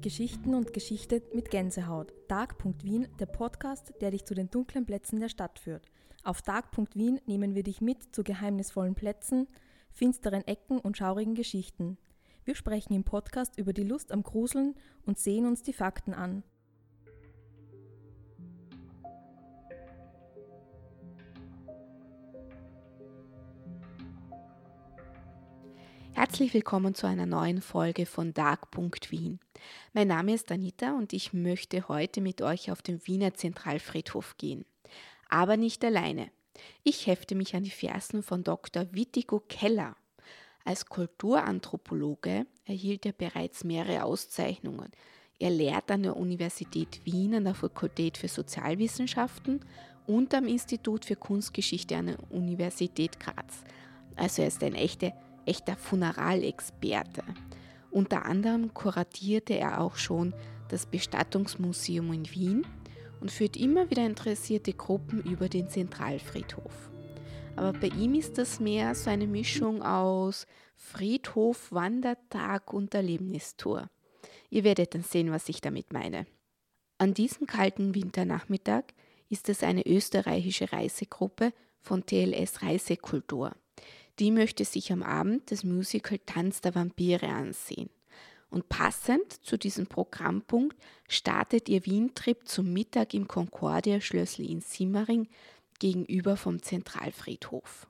Geschichten und Geschichte mit Gänsehaut. Dark.Wien, der Podcast, der dich zu den dunklen Plätzen der Stadt führt. Auf Dark.Wien nehmen wir dich mit zu geheimnisvollen Plätzen, finsteren Ecken und schaurigen Geschichten. Wir sprechen im Podcast über die Lust am Gruseln und sehen uns die Fakten an. Herzlich willkommen zu einer neuen Folge von Dark.Wien. Mein Name ist Anita und ich möchte heute mit euch auf den Wiener Zentralfriedhof gehen. Aber nicht alleine. Ich hefte mich an die Fersen von Dr. Wittigo Keller. Als Kulturanthropologe erhielt er bereits mehrere Auszeichnungen. Er lehrt an der Universität Wien an der Fakultät für Sozialwissenschaften und am Institut für Kunstgeschichte an der Universität Graz. Also er ist ein echter echter Funeralexperte. Unter anderem kuratierte er auch schon das Bestattungsmuseum in Wien und führt immer wieder interessierte Gruppen über den Zentralfriedhof. Aber bei ihm ist das mehr so eine Mischung aus Friedhof, Wandertag und Erlebnistour. Ihr werdet dann sehen, was ich damit meine. An diesem kalten Winternachmittag ist es eine österreichische Reisegruppe von TLS Reisekultur. Die möchte sich am Abend das Musical Tanz der Vampire ansehen. Und passend zu diesem Programmpunkt startet ihr Wien-Trip zum Mittag im Concordia-Schlössli in Simmering gegenüber vom Zentralfriedhof.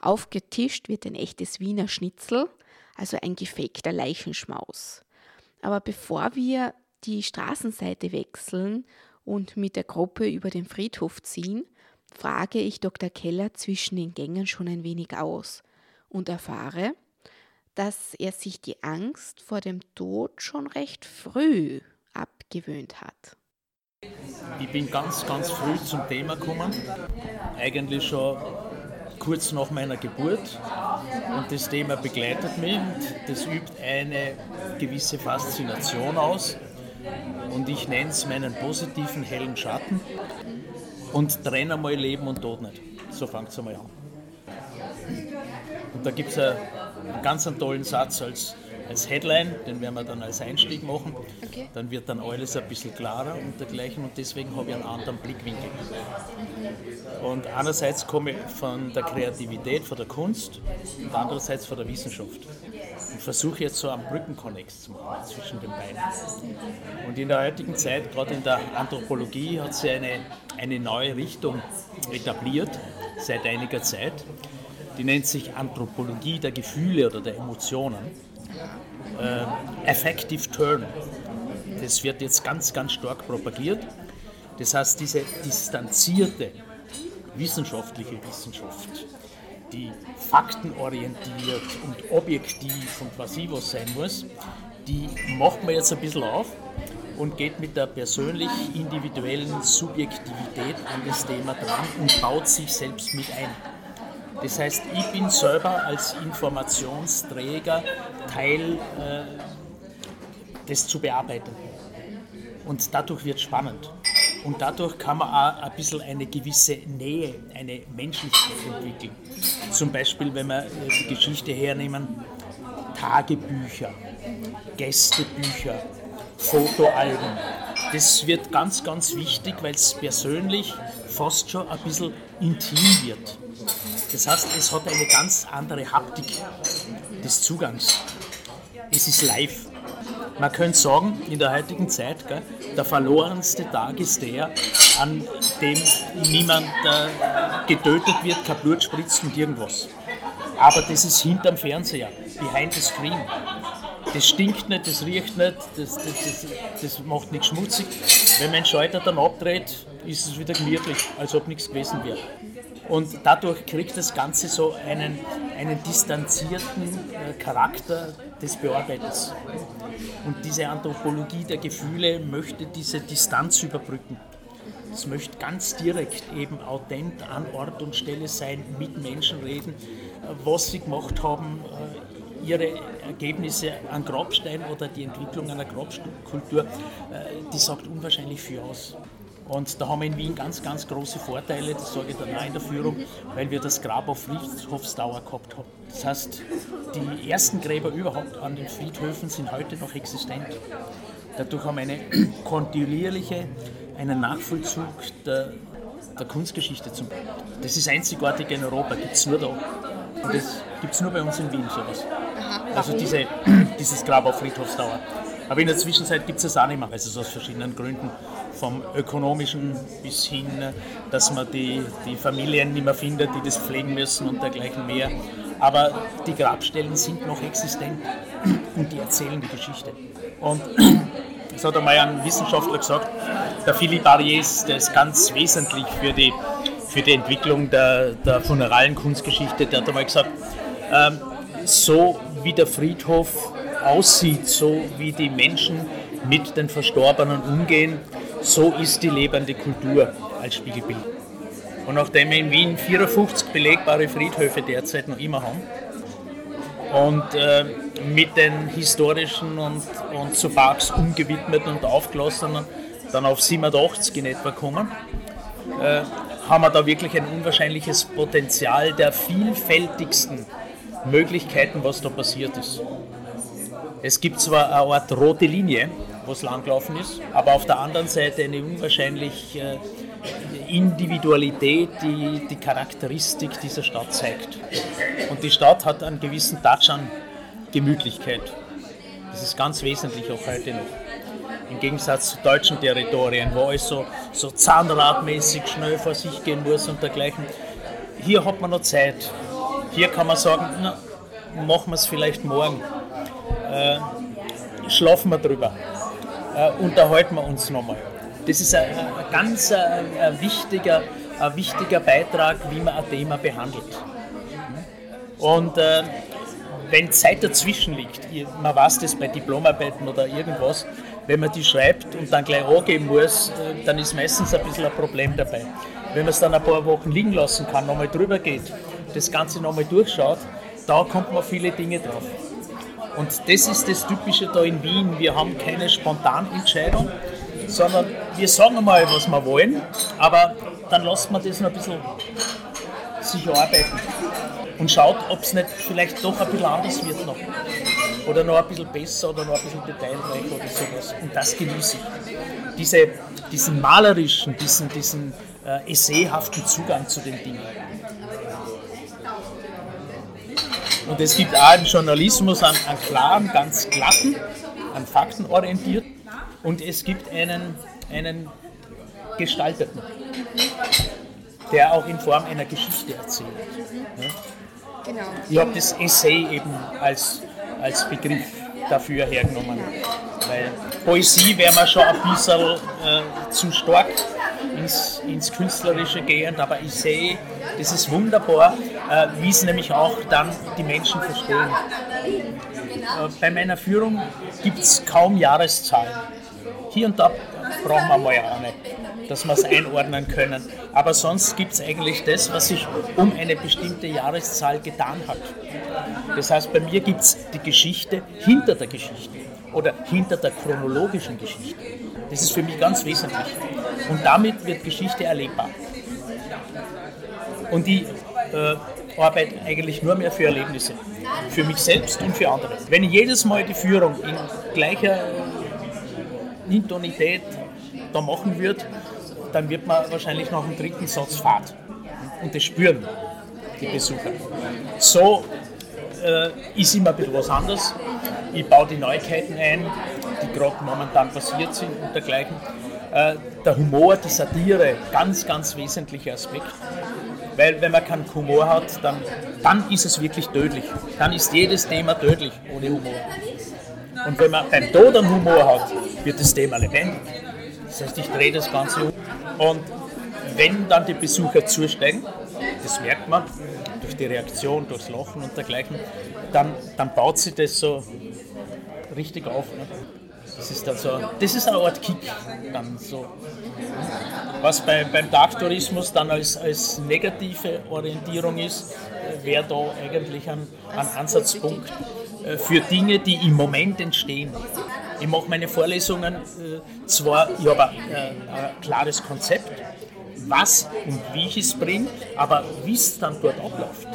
Aufgetischt wird ein echtes Wiener Schnitzel, also ein gefakter Leichenschmaus. Aber bevor wir die Straßenseite wechseln und mit der Gruppe über den Friedhof ziehen, frage ich Dr. Keller zwischen den Gängen schon ein wenig aus und erfahre, dass er sich die Angst vor dem Tod schon recht früh abgewöhnt hat. Ich bin ganz, ganz früh zum Thema gekommen, eigentlich schon kurz nach meiner Geburt. Und das Thema begleitet mich das übt eine gewisse Faszination aus. Und ich nenne es meinen positiven hellen Schatten und trenne einmal Leben und Tod nicht. So fängt es einmal an. Und da gibt es einen ganz einen tollen Satz als, als Headline, den werden wir dann als Einstieg machen. Okay. Dann wird dann alles ein bisschen klarer und dergleichen und deswegen habe ich einen anderen Blickwinkel. Und einerseits komme ich von der Kreativität, von der Kunst und andererseits von der Wissenschaft. Und versuche jetzt so einen Brückenkonnex zu machen zwischen den beiden. Und in der heutigen Zeit, gerade in der Anthropologie, hat sie eine eine neue Richtung etabliert seit einiger Zeit. Die nennt sich Anthropologie der Gefühle oder der Emotionen. Äh, Affective Turn. Das wird jetzt ganz, ganz stark propagiert. Das heißt, diese distanzierte wissenschaftliche Wissenschaft, die faktenorientiert und objektiv und was ich was sein muss, die macht man jetzt ein bisschen auf und geht mit der persönlich individuellen Subjektivität an das Thema dran und baut sich selbst mit ein. Das heißt, ich bin selber als Informationsträger Teil äh, des zu bearbeiten. Und dadurch wird es spannend. Und dadurch kann man auch ein bisschen eine gewisse Nähe, eine Menschlichkeit entwickeln. Zum Beispiel, wenn wir die Geschichte hernehmen, Tagebücher, Gästebücher, Fotoalben. Das wird ganz, ganz wichtig, weil es persönlich fast schon ein bisschen intim wird. Das heißt, es hat eine ganz andere Haptik des Zugangs. Es ist live. Man könnte sagen, in der heutigen Zeit, gell, der verlorenste Tag ist der, an dem niemand äh, getötet wird, kein Blut spritzt und irgendwas. Aber das ist hinterm Fernseher, behind the screen das stinkt nicht, das riecht nicht, das, das, das, das macht nichts schmutzig. Wenn man Schalter dann abdreht, ist es wieder gemütlich, als ob nichts gewesen wäre. Und dadurch kriegt das Ganze so einen, einen distanzierten äh, Charakter des Bearbeiters. Und diese Anthropologie der Gefühle möchte diese Distanz überbrücken. Es möchte ganz direkt eben authent an Ort und Stelle sein, mit Menschen reden, was sie gemacht haben, äh, ihre Ergebnisse an Grabstein oder die Entwicklung einer Grabkultur, äh, die sagt unwahrscheinlich viel aus. Und da haben wir in Wien ganz, ganz große Vorteile, das sage ich dann auch in der Führung, weil wir das Grab auf Friedhofsdauer gehabt haben. Das heißt, die ersten Gräber überhaupt an den Friedhöfen sind heute noch existent. Dadurch haben wir eine kontinuierliche, einen Nachvollzug der, der Kunstgeschichte zum Das ist einzigartig in Europa, gibt es nur da. Und das gibt es nur bei uns in Wien, sowas. Also diese, dieses Grab auf Friedhofsdauer. Aber in der Zwischenzeit gibt es das auch nicht mehr, also aus verschiedenen Gründen. Vom ökonomischen bis hin, dass man die, die Familien nicht mehr findet, die das pflegen müssen und dergleichen mehr. Aber die Grabstellen sind noch existent und die erzählen die Geschichte. Und das hat einmal ein Wissenschaftler gesagt, der Philippe Ariès, der ist ganz wesentlich für die, für die Entwicklung der, der funeralen Kunstgeschichte, der hat einmal gesagt, ähm, so wie der Friedhof aussieht, so wie die Menschen mit den Verstorbenen umgehen, so ist die lebende Kultur als Spiegelbild. Und nachdem wir in Wien 54 belegbare Friedhöfe derzeit noch immer haben und äh, mit den historischen und, und zu Parks umgewidmeten und aufgelassenen dann auf 87 in etwa kommen, äh, haben wir da wirklich ein unwahrscheinliches Potenzial der vielfältigsten Möglichkeiten, was da passiert ist. Es gibt zwar eine Art rote Linie, wo es langgelaufen ist, aber auf der anderen Seite eine unwahrscheinlich äh, Individualität, die die Charakteristik dieser Stadt zeigt. Und die Stadt hat einen gewissen Touch an Gemütlichkeit. Das ist ganz wesentlich auch heute noch. Im Gegensatz zu deutschen Territorien, wo alles so, so zahnradmäßig schnell vor sich gehen muss und dergleichen. Hier hat man noch Zeit. Hier kann man sagen, na, machen wir es vielleicht morgen. Äh, schlafen wir drüber. Äh, unterhalten wir uns nochmal. Das ist ein, ein ganz ein, ein wichtiger, ein wichtiger Beitrag, wie man ein Thema behandelt. Und äh, wenn Zeit dazwischen liegt, man weiß das bei Diplomarbeiten oder irgendwas, wenn man die schreibt und dann gleich angeben muss, äh, dann ist meistens ein bisschen ein Problem dabei. Wenn man es dann ein paar Wochen liegen lassen kann, nochmal drüber geht, das Ganze nochmal durchschaut, da kommt man viele Dinge drauf. Und das ist das Typische da in Wien. Wir haben keine Spontanentscheidung, sondern wir sagen mal, was wir wollen, aber dann lassen wir das noch ein bisschen sich arbeiten und schaut, ob es nicht vielleicht doch ein bisschen anders wird noch. Oder noch ein bisschen besser oder noch ein bisschen detailreich oder sowas. Und das genieße ich. Diese, diesen malerischen, diesen, diesen äh, essayhaften Zugang zu den Dingen. Und es gibt auch im Journalismus einen, einen klaren, ganz glatten, einen faktenorientierten und es gibt einen, einen gestalteten, der auch in Form einer Geschichte erzählt. Ja? Genau. Ich habe das Essay eben als, als Begriff dafür hergenommen, weil Poesie wäre mir schon ein bisschen äh, zu stark ins, ins Künstlerische gehend, aber ich sehe, das ist wunderbar, äh, wie es nämlich auch dann die Menschen verstehen. Äh, bei meiner Führung gibt es kaum Jahreszahlen. Hier und da brauchen wir mal eine, dass wir es einordnen können. Aber sonst gibt es eigentlich das, was sich um eine bestimmte Jahreszahl getan hat. Das heißt, bei mir gibt es die Geschichte hinter der Geschichte oder hinter der chronologischen Geschichte. Das ist für mich ganz wesentlich. Und damit wird Geschichte erlebbar. Und die äh, arbeite eigentlich nur mehr für Erlebnisse. Für mich selbst und für andere. Wenn ich jedes Mal die Führung in gleicher Intonität da machen würde, dann wird man wahrscheinlich nach dem dritten Satz Fahrt. Und das spüren die Besucher. So äh, ist immer ein bisschen was anderes. Ich baue die Neuigkeiten ein, die gerade momentan passiert sind und dergleichen. Äh, der Humor, die Satire, ganz, ganz wesentlicher Aspekt. Weil wenn man keinen Humor hat, dann, dann ist es wirklich tödlich. Dann ist jedes Thema tödlich ohne Humor. Und wenn man beim Tod einen Humor hat, wird das Thema lebendig. Das heißt, ich drehe das Ganze um. Und wenn dann die Besucher zusteigen, das merkt man durch die Reaktion, durchs Lachen und dergleichen, dann, dann baut sich das so richtig auf. Ne? Das ist dann so, das ist eine Art Kick dann so. Was bei, beim Tagtourismus dann als, als negative Orientierung ist, wäre da eigentlich ein, ein Ansatzpunkt äh, für Dinge, die im Moment entstehen. Ich mache meine Vorlesungen äh, zwar, ich habe ein, äh, ein klares Konzept, was und wie ich es bringe, aber wie es dann dort abläuft,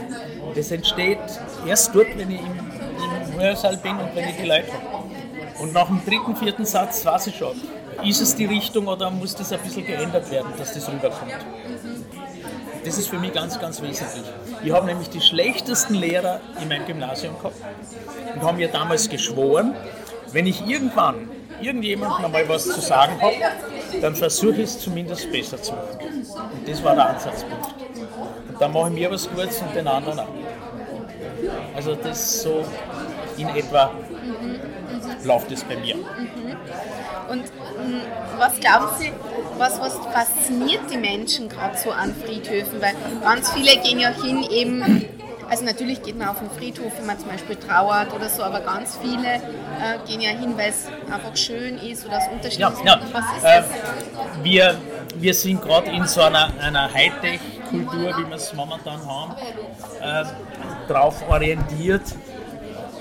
das entsteht erst dort, wenn ich im, im Hörsaal bin und wenn ich die Leute habe. Und nach dem dritten, vierten Satz weiß ich schon, ist es die Richtung oder muss das ein bisschen geändert werden, dass das rüberkommt. Das ist für mich ganz, ganz wesentlich. Ich habe nämlich die schlechtesten Lehrer in meinem Gymnasium gehabt und haben mir damals geschworen, wenn ich irgendwann irgendjemandem einmal was zu sagen habe, dann versuche ich es zumindest besser zu machen. Und das war der Ansatzpunkt. Und dann mache ich mir was Gutes und den anderen auch. Also das so in etwa läuft es bei mir. Und hm, was glauben Sie, was, was fasziniert die Menschen gerade so an Friedhöfen? Weil ganz viele gehen ja hin eben also natürlich geht man auf den Friedhof, wenn man zum Beispiel trauert oder so, aber ganz viele äh, gehen ja hin, weil es einfach schön ist oder es unterschiedlich ja, ja. Was ist äh, wir, wir sind gerade in so einer, einer Hightech-Kultur, wie wir es momentan haben, äh, darauf orientiert,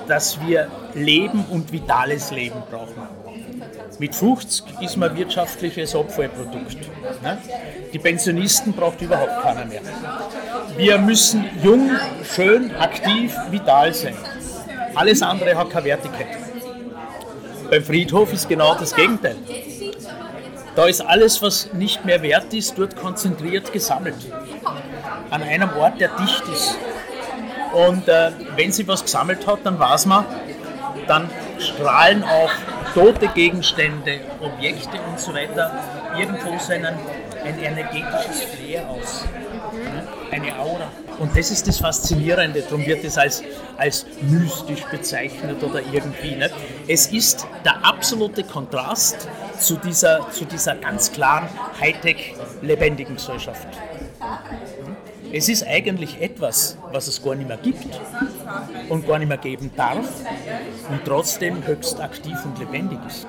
dass wir Leben und vitales Leben brauchen. Mit 50 ist man wirtschaftliches Abfallprodukt. Ne? Die Pensionisten braucht überhaupt keiner mehr. Wir müssen jung, schön, aktiv, vital sein. Alles andere hat keine Wertigkeit. Beim Friedhof ist genau das Gegenteil. Da ist alles, was nicht mehr wert ist, dort konzentriert gesammelt. An einem Ort, der dicht ist. Und äh, wenn sie was gesammelt hat, dann weiß man, dann strahlen auch tote Gegenstände, Objekte und so weiter irgendwo so einen, ein energetisches Flair aus. Eine Aura. Und das ist das Faszinierende, darum wird es als, als mystisch bezeichnet oder irgendwie. Nicht? Es ist der absolute Kontrast zu dieser, zu dieser ganz klaren Hightech lebendigen Gesellschaft. Es ist eigentlich etwas, was es gar nicht mehr gibt und gar nicht mehr geben darf und trotzdem höchst aktiv und lebendig ist.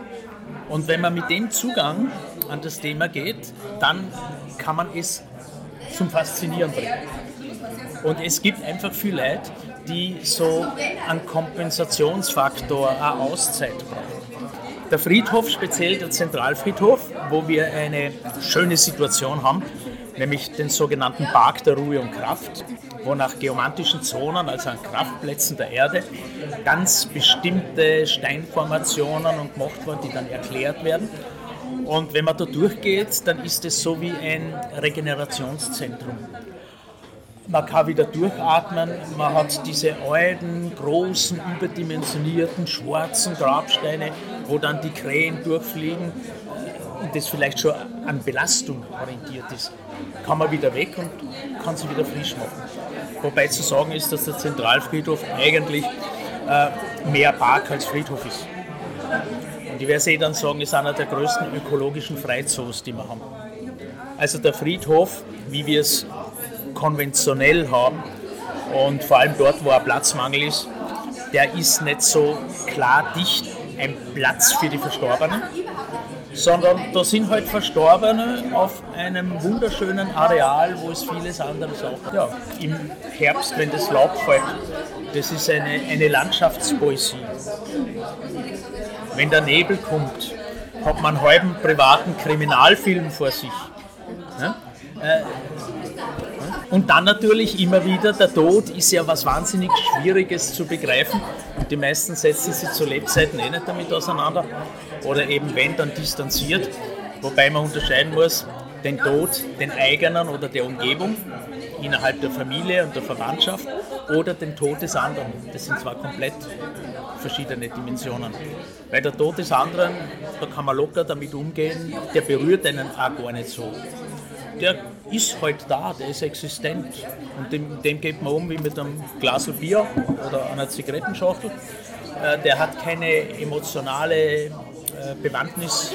Und wenn man mit dem Zugang an das Thema geht, dann kann man es zum Faszinieren bringen. Und es gibt einfach viele Leute, die so einen Kompensationsfaktor, eine Auszeit brauchen. Der Friedhof, speziell der Zentralfriedhof, wo wir eine schöne Situation haben, nämlich den sogenannten Park der Ruhe und Kraft, wo nach geomantischen Zonen, also an Kraftplätzen der Erde, ganz bestimmte Steinformationen und gemacht wurden, die dann erklärt werden. Und wenn man da durchgeht, dann ist es so wie ein Regenerationszentrum. Man kann wieder durchatmen, man hat diese alten, großen, überdimensionierten, schwarzen Grabsteine, wo dann die Krähen durchfliegen und das vielleicht schon an Belastung orientiert ist kann man wieder weg und kann sie wieder frisch machen. Wobei zu sagen ist, dass der Zentralfriedhof eigentlich äh, mehr Park als Friedhof ist. Und ich werde eh dann sagen, ist einer der größten ökologischen Freizoos, die wir haben. Also der Friedhof, wie wir es konventionell haben und vor allem dort, wo ein Platzmangel ist, der ist nicht so klar dicht ein Platz für die Verstorbenen, sondern da sind halt Verstorbene auf einem wunderschönen Areal, wo es vieles anderes auch. Ja, im Herbst, wenn das Laub fällt, das ist eine, eine Landschaftspoesie. Wenn der Nebel kommt, hat man einen halben privaten Kriminalfilm vor sich. Ja? Äh, und dann natürlich immer wieder, der Tod ist ja was wahnsinnig Schwieriges zu begreifen. Und die meisten setzen sich zu Lebzeiten eh nicht damit auseinander. Oder eben wenn, dann distanziert. Wobei man unterscheiden muss, den Tod, den eigenen oder der Umgebung, innerhalb der Familie und der Verwandtschaft, oder den Tod des anderen. Das sind zwar komplett verschiedene Dimensionen. Weil der Tod des anderen, da kann man locker damit umgehen, der berührt einen auch gar nicht so der ist halt da, der ist existent. Und dem, dem geht man um wie mit einem Glas Bier oder einer Zigarettenschachtel. Äh, der hat keine emotionale äh, Bewandtnis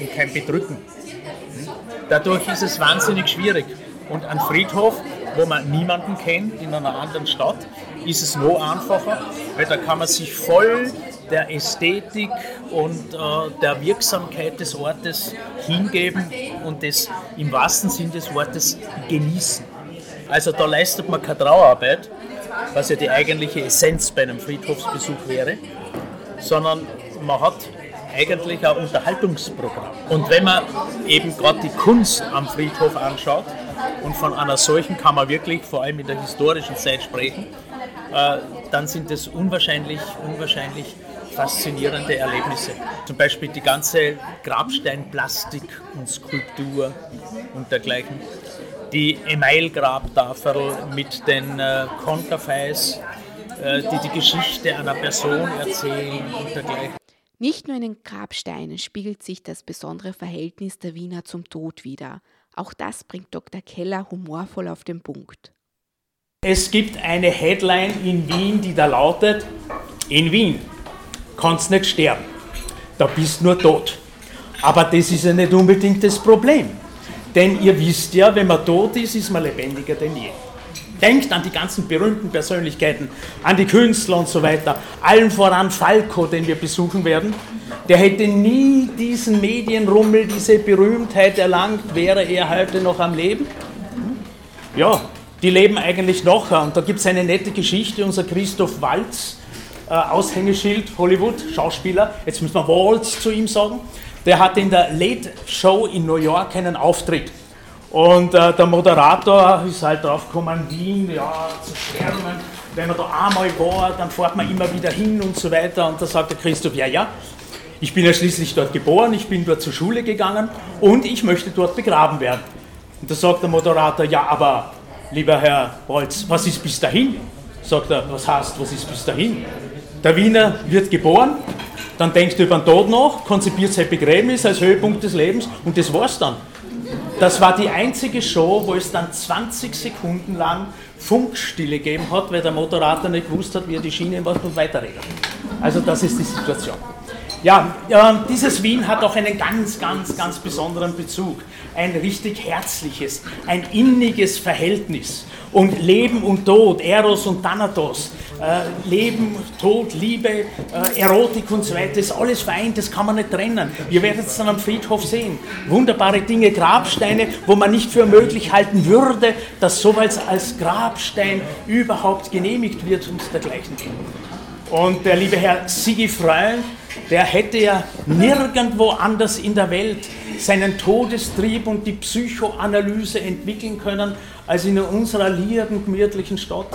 und kein Bedrücken. Hm? Dadurch ist es wahnsinnig schwierig. Und ein Friedhof, wo man niemanden kennt in einer anderen Stadt, ist es noch einfacher, weil da kann man sich voll der Ästhetik und äh, der Wirksamkeit des Ortes hingeben und das im wahrsten Sinn des Wortes genießen. Also da leistet man keine Trauerarbeit, was ja die eigentliche Essenz bei einem Friedhofsbesuch wäre, sondern man hat eigentlich ein Unterhaltungsprogramm. Und wenn man eben gerade die Kunst am Friedhof anschaut, und von einer solchen kann man wirklich vor allem in der historischen Zeit sprechen, äh, dann sind es unwahrscheinlich, unwahrscheinlich faszinierende Erlebnisse. Zum Beispiel die ganze Grabsteinplastik und Skulptur und dergleichen. Die Emailgrabtafel mit den äh, Konterfeis, äh, die die Geschichte einer Person erzählen und dergleichen. Nicht nur in den Grabsteinen spiegelt sich das besondere Verhältnis der Wiener zum Tod wider. Auch das bringt Dr. Keller humorvoll auf den Punkt. Es gibt eine Headline in Wien, die da lautet, in Wien kannst nicht sterben, da bist nur tot. Aber das ist ja nicht unbedingt das Problem. Denn ihr wisst ja, wenn man tot ist, ist man lebendiger denn je. Denkt an die ganzen berühmten Persönlichkeiten, an die Künstler und so weiter. Allen voran Falco, den wir besuchen werden. Der hätte nie diesen Medienrummel, diese Berühmtheit erlangt, wäre er heute noch am Leben. Ja, die leben eigentlich noch. Und da gibt es eine nette Geschichte. Unser Christoph Walz, äh, Aushängeschild, Hollywood, Schauspieler, jetzt müssen wir Waltz zu ihm sagen, der hat in der Late Show in New York einen Auftritt. Und äh, der Moderator ist halt drauf gekommen, Wien, ja, zu schwärmen. Wenn man da einmal war, dann fährt man immer wieder hin und so weiter. Und da sagt der Christoph, ja, ja, ich bin ja schließlich dort geboren, ich bin dort zur Schule gegangen und ich möchte dort begraben werden. Und da sagt der Moderator, ja, aber lieber Herr Bolz, was ist bis dahin? Sagt er, was heißt, was ist bis dahin? Der Wiener wird geboren, dann denkt er über den Tod nach, konzipiert sein Begräbnis als Höhepunkt des Lebens und das war's dann. Das war die einzige Show, wo es dann 20 Sekunden lang Funkstille gegeben hat, weil der Moderator nicht gewusst hat, wie er die Schiene macht und weiterredet. Also das ist die Situation. Ja, äh, dieses Wien hat auch einen ganz, ganz, ganz besonderen Bezug. Ein richtig herzliches, ein inniges Verhältnis. Und Leben und Tod, Eros und Thanatos, äh, Leben, Tod, Liebe, äh, Erotik und so weiter, ist alles vereint, das kann man nicht trennen. Ihr werdet es dann am Friedhof sehen. Wunderbare Dinge, Grabsteine, wo man nicht für möglich halten würde, dass sowas als Grabstein überhaupt genehmigt wird und dergleichen. Und der liebe Herr Sigi Freund, der hätte ja nirgendwo anders in der Welt seinen Todestrieb und die Psychoanalyse entwickeln können, als in unserer lieben, gemütlichen Stadt.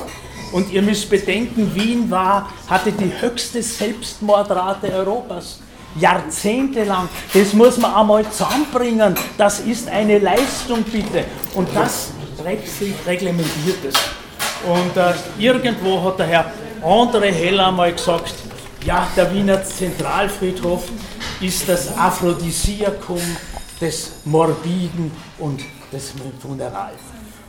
Und ihr müsst bedenken, Wien war, hatte die höchste Selbstmordrate Europas. Jahrzehntelang. Das muss man einmal zusammenbringen. Das ist eine Leistung, bitte. Und das reglementiert es. Und äh, irgendwo hat der Herr André Heller einmal gesagt, ja, der Wiener Zentralfriedhof ist das Aphrodisiakum des Morbiden und des Funerals.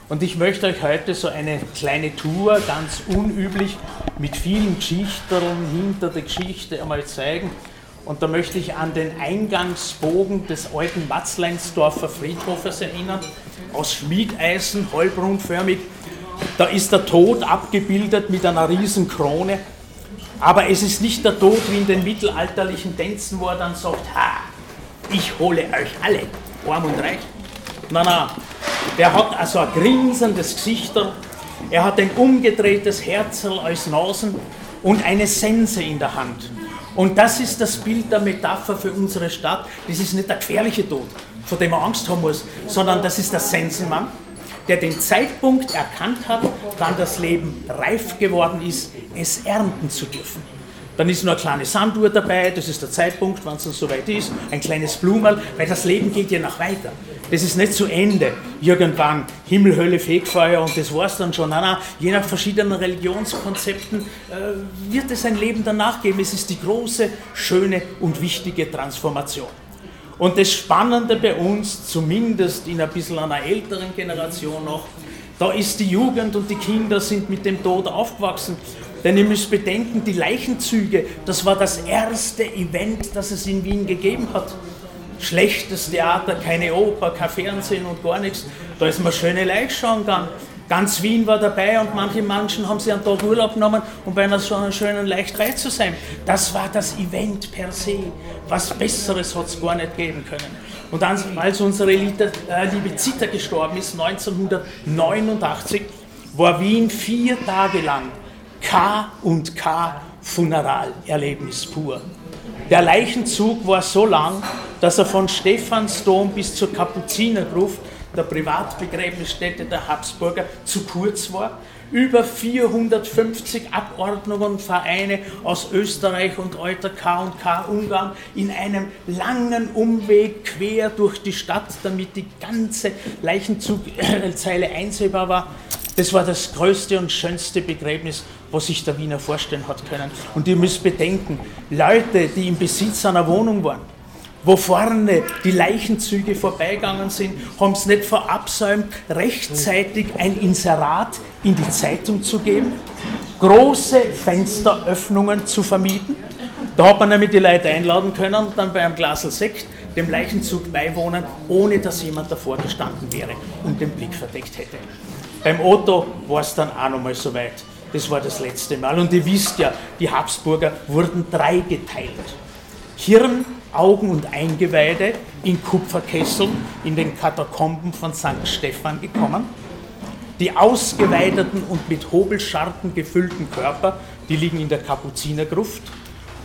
Und ich möchte euch heute so eine kleine Tour, ganz unüblich, mit vielen Geschichten hinter der Geschichte einmal zeigen. Und da möchte ich an den Eingangsbogen des alten Matzleinsdorfer Friedhofes erinnern, aus Schmiedeisen, halbrundförmig. Da ist der Tod abgebildet mit einer riesen Krone. Aber es ist nicht der Tod wie in den mittelalterlichen Tänzen, wo er dann sagt, ha, ich hole euch alle, arm und reich. Nein, nein, der hat also ein grinsendes Gesicht, er hat ein umgedrehtes Herzl als Nasen und eine Sense in der Hand. Und das ist das Bild der Metapher für unsere Stadt. Das ist nicht der gefährliche Tod, vor dem man Angst haben muss, sondern das ist der Sensenmann, der den Zeitpunkt erkannt hat, wann das Leben reif geworden ist, es ernten zu dürfen. Dann ist noch eine kleine Sanduhr dabei, das ist der Zeitpunkt, wann es dann soweit ist, ein kleines Blumerl, weil das Leben geht ja noch weiter. Das ist nicht zu Ende. Irgendwann Himmel, Hölle, Fegfeuer und das war es dann schon. Nein, nein, je nach verschiedenen Religionskonzepten äh, wird es ein Leben danach geben. Es ist die große, schöne und wichtige Transformation. Und das Spannende bei uns, zumindest in ein bisschen einer älteren Generation noch, da ist die Jugend und die Kinder sind mit dem Tod aufgewachsen. Denn ihr müsst bedenken, die Leichenzüge, das war das erste Event, das es in Wien gegeben hat. Schlechtes Theater, keine Oper, kein Fernsehen und gar nichts. Da ist man schöne Leute schauen gegangen. Ganz Wien war dabei und manche Menschen haben sich einen Tag Urlaub genommen, um bei einer so einer schönen Leichterei zu sein. Das war das Event per se. Was Besseres hat es gar nicht geben können. Und dann, als unsere liebe, äh, liebe Zita gestorben ist, 1989, war Wien vier Tage lang K und K Funeralerlebnis pur. Der Leichenzug war so lang, dass er von Stephansdom bis zur Kapuzinergruft, der Privatbegräbnisstätte der Habsburger, zu kurz war über 450 Abordnungen Vereine aus Österreich und Alter K&K Ungarn in einem langen Umweg quer durch die Stadt, damit die ganze Leichenzugzeile einsehbar war. Das war das größte und schönste Begräbnis, was sich der Wiener vorstellen hat können. Und ihr müsst bedenken, Leute, die im Besitz einer Wohnung waren, wo vorne die Leichenzüge vorbeigegangen sind, haben es nicht verabsäumt, rechtzeitig ein Inserat in die Zeitung zu geben, große Fensteröffnungen zu vermieten. Da hat man nämlich die Leute einladen können dann bei einem Glas Sekt dem Leichenzug beiwohnen, ohne dass jemand davor gestanden wäre und den Blick verdeckt hätte. Beim Otto war es dann auch nochmal so weit. Das war das letzte Mal. Und ihr wisst ja, die Habsburger wurden dreigeteilt. Hirn, Augen und Eingeweide in Kupferkesseln in den Katakomben von St. Stephan gekommen. Die ausgeweideten und mit Hobelscharten gefüllten Körper, die liegen in der Kapuzinergruft.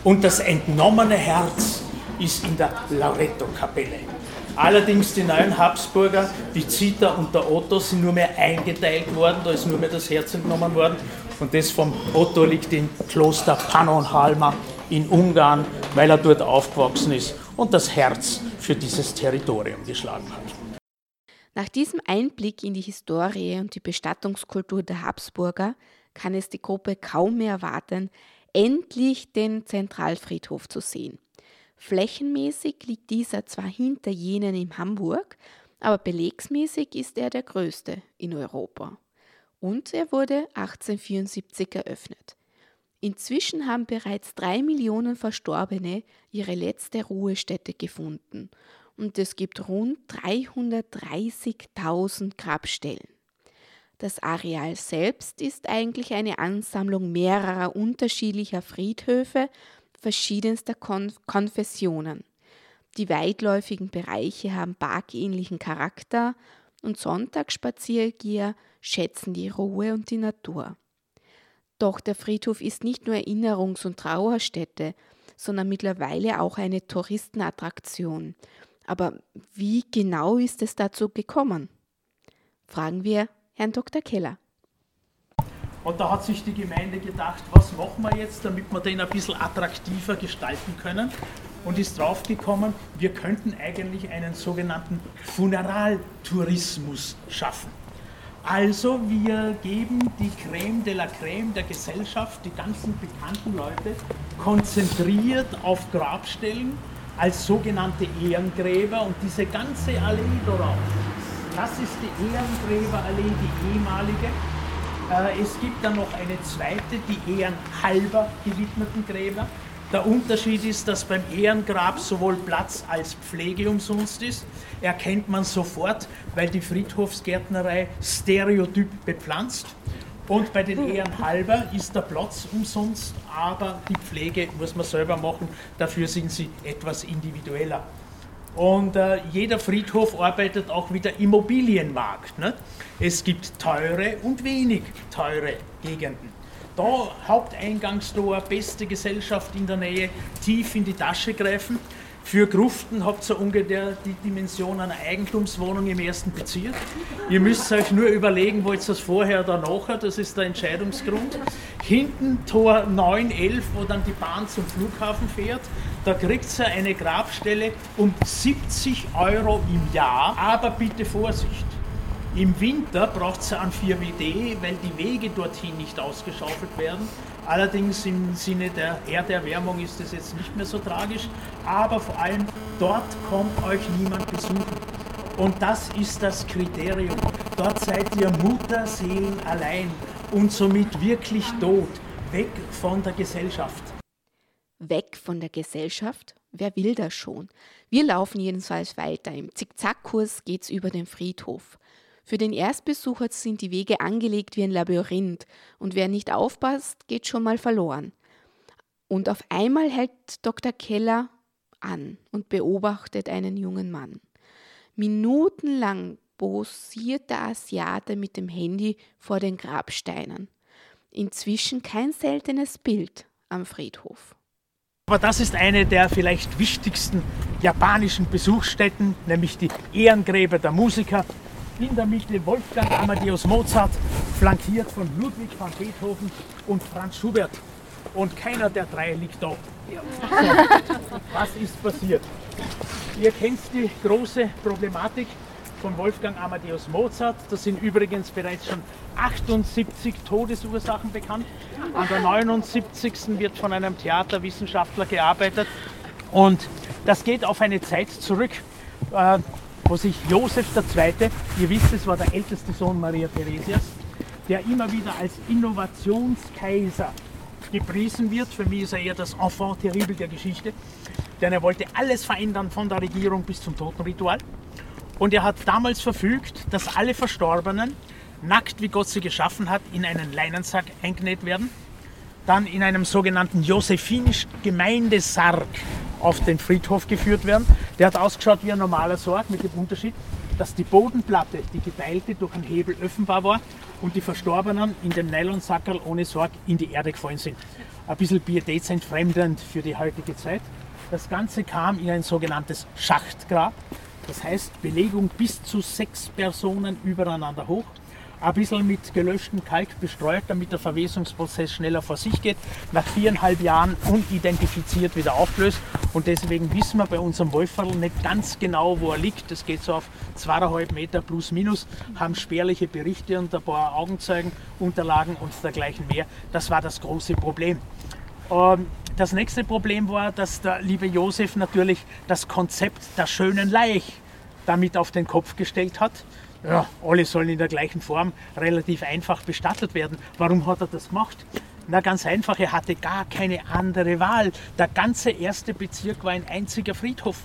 Und das entnommene Herz ist in der Loretto-Kapelle. Allerdings die neuen Habsburger, die Zita und der Otto, sind nur mehr eingeteilt worden, da ist nur mehr das Herz entnommen worden. Und das vom Otto liegt im Kloster Pannonhalma in Ungarn, weil er dort aufgewachsen ist und das Herz für dieses Territorium geschlagen hat. Nach diesem Einblick in die Historie und die Bestattungskultur der Habsburger kann es die Gruppe kaum mehr erwarten, endlich den Zentralfriedhof zu sehen. Flächenmäßig liegt dieser zwar hinter jenen in Hamburg, aber belegsmäßig ist er der größte in Europa. Und er wurde 1874 eröffnet. Inzwischen haben bereits drei Millionen Verstorbene ihre letzte Ruhestätte gefunden und es gibt rund 330.000 Grabstellen. Das Areal selbst ist eigentlich eine Ansammlung mehrerer unterschiedlicher Friedhöfe verschiedenster Kon Konfessionen. Die weitläufigen Bereiche haben parkähnlichen Charakter und Sonntagsspaziergeher schätzen die Ruhe und die Natur. Doch der Friedhof ist nicht nur Erinnerungs- und Trauerstätte, sondern mittlerweile auch eine Touristenattraktion. Aber wie genau ist es dazu gekommen? Fragen wir Herrn Dr. Keller. Und da hat sich die Gemeinde gedacht, was machen wir jetzt, damit wir den ein bisschen attraktiver gestalten können? Und ist draufgekommen, wir könnten eigentlich einen sogenannten Funeraltourismus schaffen. Also wir geben die Creme de la Creme der Gesellschaft, die ganzen bekannten Leute, konzentriert auf Grabstellen als sogenannte Ehrengräber und diese ganze Allee darauf. Das ist die Ehrengräberallee, die ehemalige. Äh, es gibt dann noch eine zweite, die ehrenhalber gewidmeten Gräber. Der Unterschied ist, dass beim Ehrengrab sowohl Platz als Pflege umsonst ist. Erkennt man sofort, weil die Friedhofsgärtnerei stereotyp bepflanzt. Und bei den Ehrenhalber ist der Platz umsonst, aber die Pflege muss man selber machen. Dafür sind sie etwas individueller. Und äh, jeder Friedhof arbeitet auch wie der Immobilienmarkt. Ne? Es gibt teure und wenig teure Gegenden. Da Haupteingangstor, beste Gesellschaft in der Nähe, tief in die Tasche greifen. Für Gruften habt ihr ungefähr die Dimension einer Eigentumswohnung im ersten Bezirk. Ihr müsst euch nur überlegen, wollt ihr das vorher oder nachher, das ist der Entscheidungsgrund. Hinten Tor 9, 11, wo dann die Bahn zum Flughafen fährt, da kriegt ihr eine Grabstelle um 70 Euro im Jahr, aber bitte Vorsicht. Im Winter braucht es ein 4WD, weil die Wege dorthin nicht ausgeschaufelt werden. Allerdings im Sinne der Erderwärmung ist es jetzt nicht mehr so tragisch, aber vor allem dort kommt euch niemand besuchen. Und das ist das Kriterium. Dort seid ihr Mutterseelen allein und somit wirklich tot, weg von der Gesellschaft. Weg von der Gesellschaft? Wer will das schon? Wir laufen jedenfalls weiter. Im Zickzackkurs geht's über den Friedhof. Für den Erstbesucher sind die Wege angelegt wie ein Labyrinth und wer nicht aufpasst, geht schon mal verloren. Und auf einmal hält Dr. Keller an und beobachtet einen jungen Mann. Minutenlang posiert der Asiate mit dem Handy vor den Grabsteinen. Inzwischen kein seltenes Bild am Friedhof. Aber das ist eine der vielleicht wichtigsten japanischen Besuchsstätten, nämlich die Ehrengräber der Musiker. In der Mitte Wolfgang Amadeus Mozart, flankiert von Ludwig van Beethoven und Franz Schubert. Und keiner der drei liegt da. Was ist passiert? Ihr kennt die große Problematik von Wolfgang Amadeus Mozart. Das sind übrigens bereits schon 78 Todesursachen bekannt. An der 79. wird von einem Theaterwissenschaftler gearbeitet. Und das geht auf eine Zeit zurück, äh, wo sich Josef II., ihr wisst, es war der älteste Sohn Maria Theresias, der immer wieder als Innovationskaiser gepriesen wird. Für mich ist er eher das Enfant terrible der Geschichte, denn er wollte alles verändern von der Regierung bis zum Totenritual. Und er hat damals verfügt, dass alle Verstorbenen, nackt wie Gott sie geschaffen hat, in einen Leinensack eingenäht werden, dann in einem sogenannten josephinischen Gemeindesarg auf den Friedhof geführt werden. Der hat ausgeschaut wie ein normaler Sarg mit dem Unterschied, dass die Bodenplatte, die geteilte, durch einen Hebel öffnbar war und die Verstorbenen in dem Nylonsackerl ohne Sorg in die Erde gefallen sind. Ein bisschen pietätsentfremdend für die heutige Zeit. Das Ganze kam in ein sogenanntes Schachtgrab. Das heißt Belegung bis zu sechs Personen übereinander hoch. Ein bisschen mit gelöschtem Kalk bestreut, damit der Verwesungsprozess schneller vor sich geht. Nach viereinhalb Jahren unidentifiziert wieder aufgelöst. Und deswegen wissen wir bei unserem Wolferl nicht ganz genau, wo er liegt. Das geht so auf zweieinhalb Meter plus minus. Haben spärliche Berichte und ein paar Augenzeugenunterlagen und dergleichen mehr. Das war das große Problem. Ähm, das nächste Problem war, dass der liebe Josef natürlich das Konzept der schönen Leich damit auf den Kopf gestellt hat. Ja, alle sollen in der gleichen Form relativ einfach bestattet werden. Warum hat er das gemacht? Na ganz einfach, er hatte gar keine andere Wahl. Der ganze erste Bezirk war ein einziger Friedhof.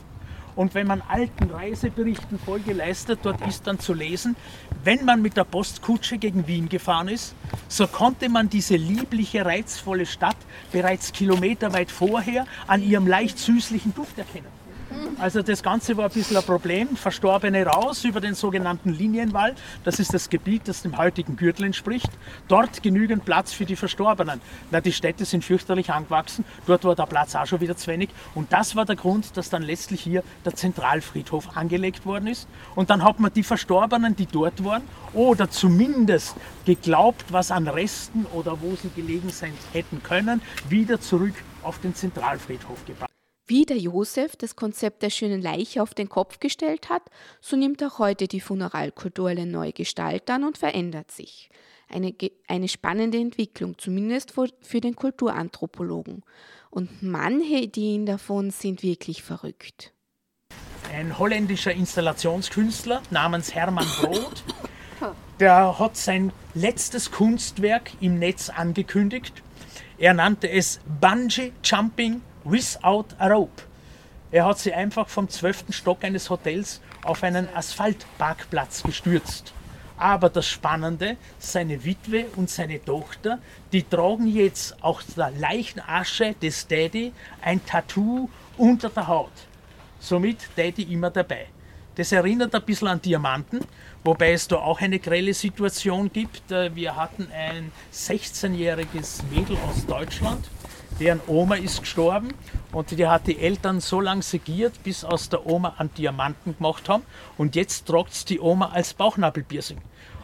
Und wenn man alten Reiseberichten Folge leistet, dort ist dann zu lesen, wenn man mit der Postkutsche gegen Wien gefahren ist, so konnte man diese liebliche, reizvolle Stadt bereits kilometerweit vorher an ihrem leicht süßlichen Duft erkennen. Also das Ganze war ein bisschen ein Problem. Verstorbene raus über den sogenannten Linienwall. Das ist das Gebiet, das dem heutigen Gürtel entspricht. Dort genügend Platz für die Verstorbenen. Na, die Städte sind fürchterlich angewachsen. Dort war der Platz auch schon wieder zu wenig. Und das war der Grund, dass dann letztlich hier der Zentralfriedhof angelegt worden ist. Und dann hat man die Verstorbenen, die dort waren, oder zumindest geglaubt, was an Resten oder wo sie gelegen sein hätten können, wieder zurück auf den Zentralfriedhof gebracht. Wie der Josef das Konzept der schönen Leiche auf den Kopf gestellt hat, so nimmt auch heute die Funeralkultur eine neue Gestalt an und verändert sich. Eine, eine spannende Entwicklung, zumindest für den Kulturanthropologen. Und manche Ideen davon sind wirklich verrückt. Ein holländischer Installationskünstler namens Hermann Brot, der hat sein letztes Kunstwerk im Netz angekündigt. Er nannte es Bungee Jumping without a rope. Er hat sie einfach vom zwölften Stock eines Hotels auf einen Asphaltparkplatz gestürzt. Aber das Spannende, seine Witwe und seine Tochter, die tragen jetzt aus der Leichenasche des Daddy ein Tattoo unter der Haut. Somit Daddy immer dabei. Das erinnert ein bisschen an Diamanten, wobei es da auch eine grelle Situation gibt. Äh, wir hatten ein 16-jähriges Mädel aus Deutschland, deren Oma ist gestorben und die hat die Eltern so lange segiert, bis aus der Oma einen Diamanten gemacht haben und jetzt tragt die Oma als Bauchnabelpiercing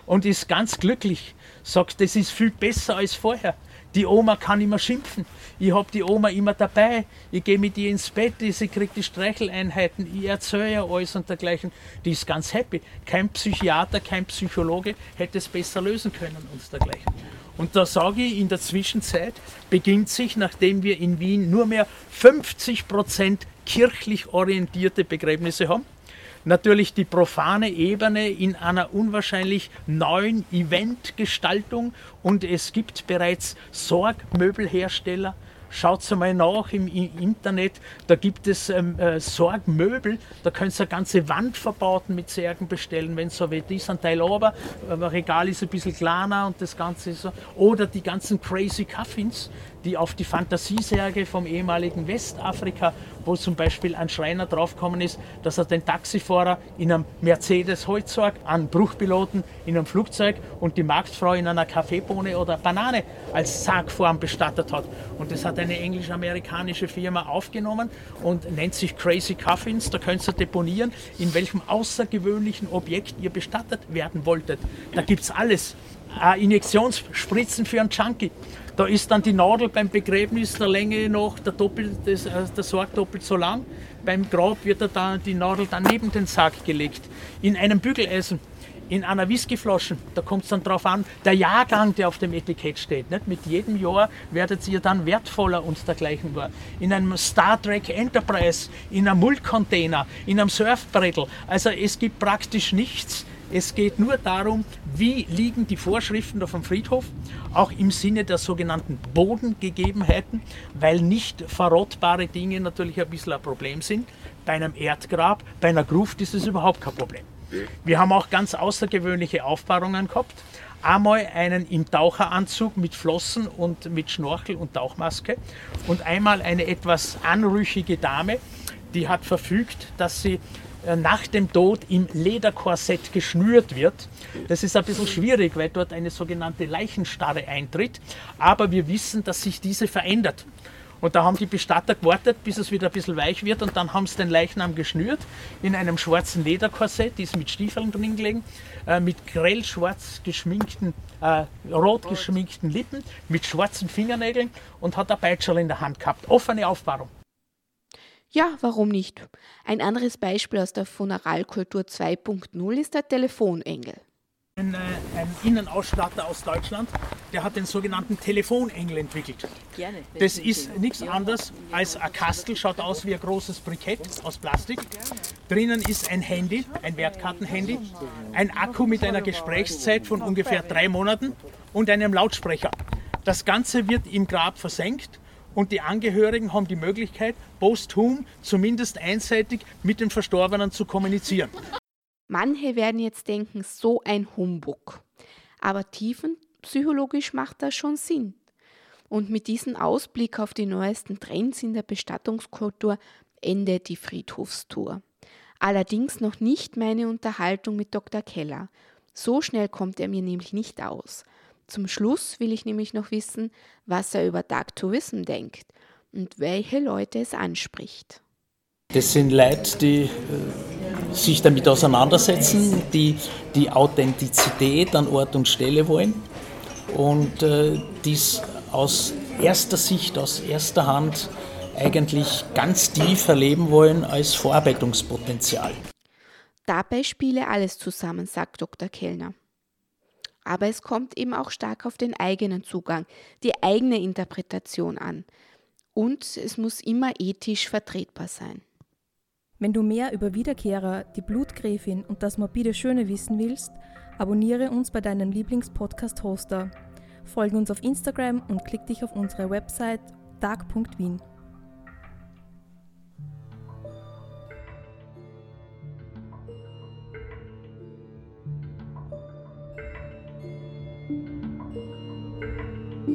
und ist ganz glücklich, sagt, das ist viel besser als vorher. Die Oma kann immer schimpfen. Ich habe die Oma immer dabei. Ich gehe mit ihr ins Bett, sie kriegt die Streicheleinheiten, ich erzähle ihr alles und dergleichen. Die ist ganz happy. Kein Psychiater, kein Psychologe hätte es besser lösen können und dergleichen. Und da sage ich, in der Zwischenzeit beginnt sich, nachdem wir in Wien nur mehr 50 Prozent kirchlich orientierte Begräbnisse haben, natürlich die profane Ebene in einer unwahrscheinlich neuen Eventgestaltung. Und es gibt bereits Sorgmöbelhersteller, Schaut mal nach im, Internet, da gibt es ähm, äh, Sorgmöbel, da könnt ihr eine ganze Wand verbauten mit Särgen bestellen, wenn es so weit ist. Ein Teil aber, aber Regal ist ein bisschen kleiner und das Ganze so. Oder die ganzen Crazy Coffins, die auf die Fantasiesärge vom ehemaligen Westafrika, wo zum Beispiel ein Schreiner draufgekommen ist, dass er den Taxifahrer in einem Mercedes Holzorg, einen Bruchpiloten in einem Flugzeug und die Marktfrau in einer Kaffeebohne oder Banane als Sargform bestattet hat. Und das hat eine englisch-amerikanische Firma aufgenommen und nennt sich Crazy Coffins. Da könnt ihr deponieren, in welchem außergewöhnlichen Objekt ihr bestattet werden wolltet. Da gibt es alles. Injektionsspritzen für einen Junkie. Da ist dann die Nadel beim Begräbnis der Länge noch der, doppelt, das, äh, der Sarg doppelt so lang. Beim Grab wird er dann, die Nadel dann neben den Sarg gelegt. In einem Bügeleisen, in einer Whiskyflasche, da kommt es dann drauf an, der Jahrgang, der auf dem Etikett steht. Nicht? Mit jedem Jahr werdet ihr dann wertvoller und dergleichen war. In einem Star Trek Enterprise, in einem Mullcontainer, in einem Surfbrettel. Also es gibt praktisch nichts, es geht nur darum, wie liegen die Vorschriften auf dem Friedhof, auch im Sinne der sogenannten Bodengegebenheiten, weil nicht verrottbare Dinge natürlich ein bisschen ein Problem sind. Bei einem Erdgrab, bei einer Gruft ist es überhaupt kein Problem. Wir haben auch ganz außergewöhnliche Aufbahrungen gehabt. Einmal einen im Taucheranzug mit Flossen und mit Schnorchel und Tauchmaske und einmal eine etwas anrüchige Dame, die hat verfügt, dass sie nach dem Tod im Lederkorsett geschnürt wird. Das ist ein bisschen schwierig, weil dort eine sogenannte Leichenstarre eintritt. Aber wir wissen, dass sich diese verändert. Und da haben die Bestatter gewartet, bis es wieder ein bisschen weich wird und dann haben sie den Leichnam geschnürt in einem schwarzen Lederkorsett, die ist mit Stiefeln drin gelegen, äh, mit grell schwarz geschminkten, äh, rot geschminkten Lippen, mit schwarzen Fingernägeln und hat ein Peitscherl in der Hand gehabt. Offene Aufbahrung. Ja, warum nicht? Ein anderes Beispiel aus der Funeralkultur 2.0 ist der Telefonengel. Ein, äh, ein, Innenausstatter aus Deutschland, der hat den sogenannten Telefonengel entwickelt. Gerne. Das ist nichts anderes als ein Kastel, schaut aus wie ein großes Brikett aus Plastik. Drinnen ist ein Handy, ein Wertkartenhandy, ein Akku mit einer Gesprächszeit von ungefähr drei Monaten und einem Lautsprecher. Das Ganze wird im Grab versenkt und die Angehörigen haben die Möglichkeit, posthum zumindest einseitig mit den Verstorbenen zu kommunizieren. Manche werden jetzt denken, so ein Humbug. Aber tiefenpsychologisch macht das schon Sinn. Und mit diesem Ausblick auf die neuesten Trends in der Bestattungskultur endet die Friedhofstour. Allerdings noch nicht meine Unterhaltung mit Dr. Keller. So schnell kommt er mir nämlich nicht aus. Zum Schluss will ich nämlich noch wissen, was er über Dark Tourism denkt und welche Leute es anspricht. Das sind Leute, die äh, sich damit auseinandersetzen, die die Authentizität an Ort und Stelle wollen und äh, dies aus erster Sicht, aus erster Hand eigentlich ganz tief erleben wollen als Verarbeitungspotenzial. Dabei spiele alles zusammen, sagt Dr. Kellner. Aber es kommt eben auch stark auf den eigenen Zugang, die eigene Interpretation an. Und es muss immer ethisch vertretbar sein. Wenn du mehr über Wiederkehrer, die Blutgräfin und das morbide Schöne wissen willst, abonniere uns bei deinem Lieblingspodcast-Hoster. Folge uns auf Instagram und klick dich auf unsere Website dark.wien.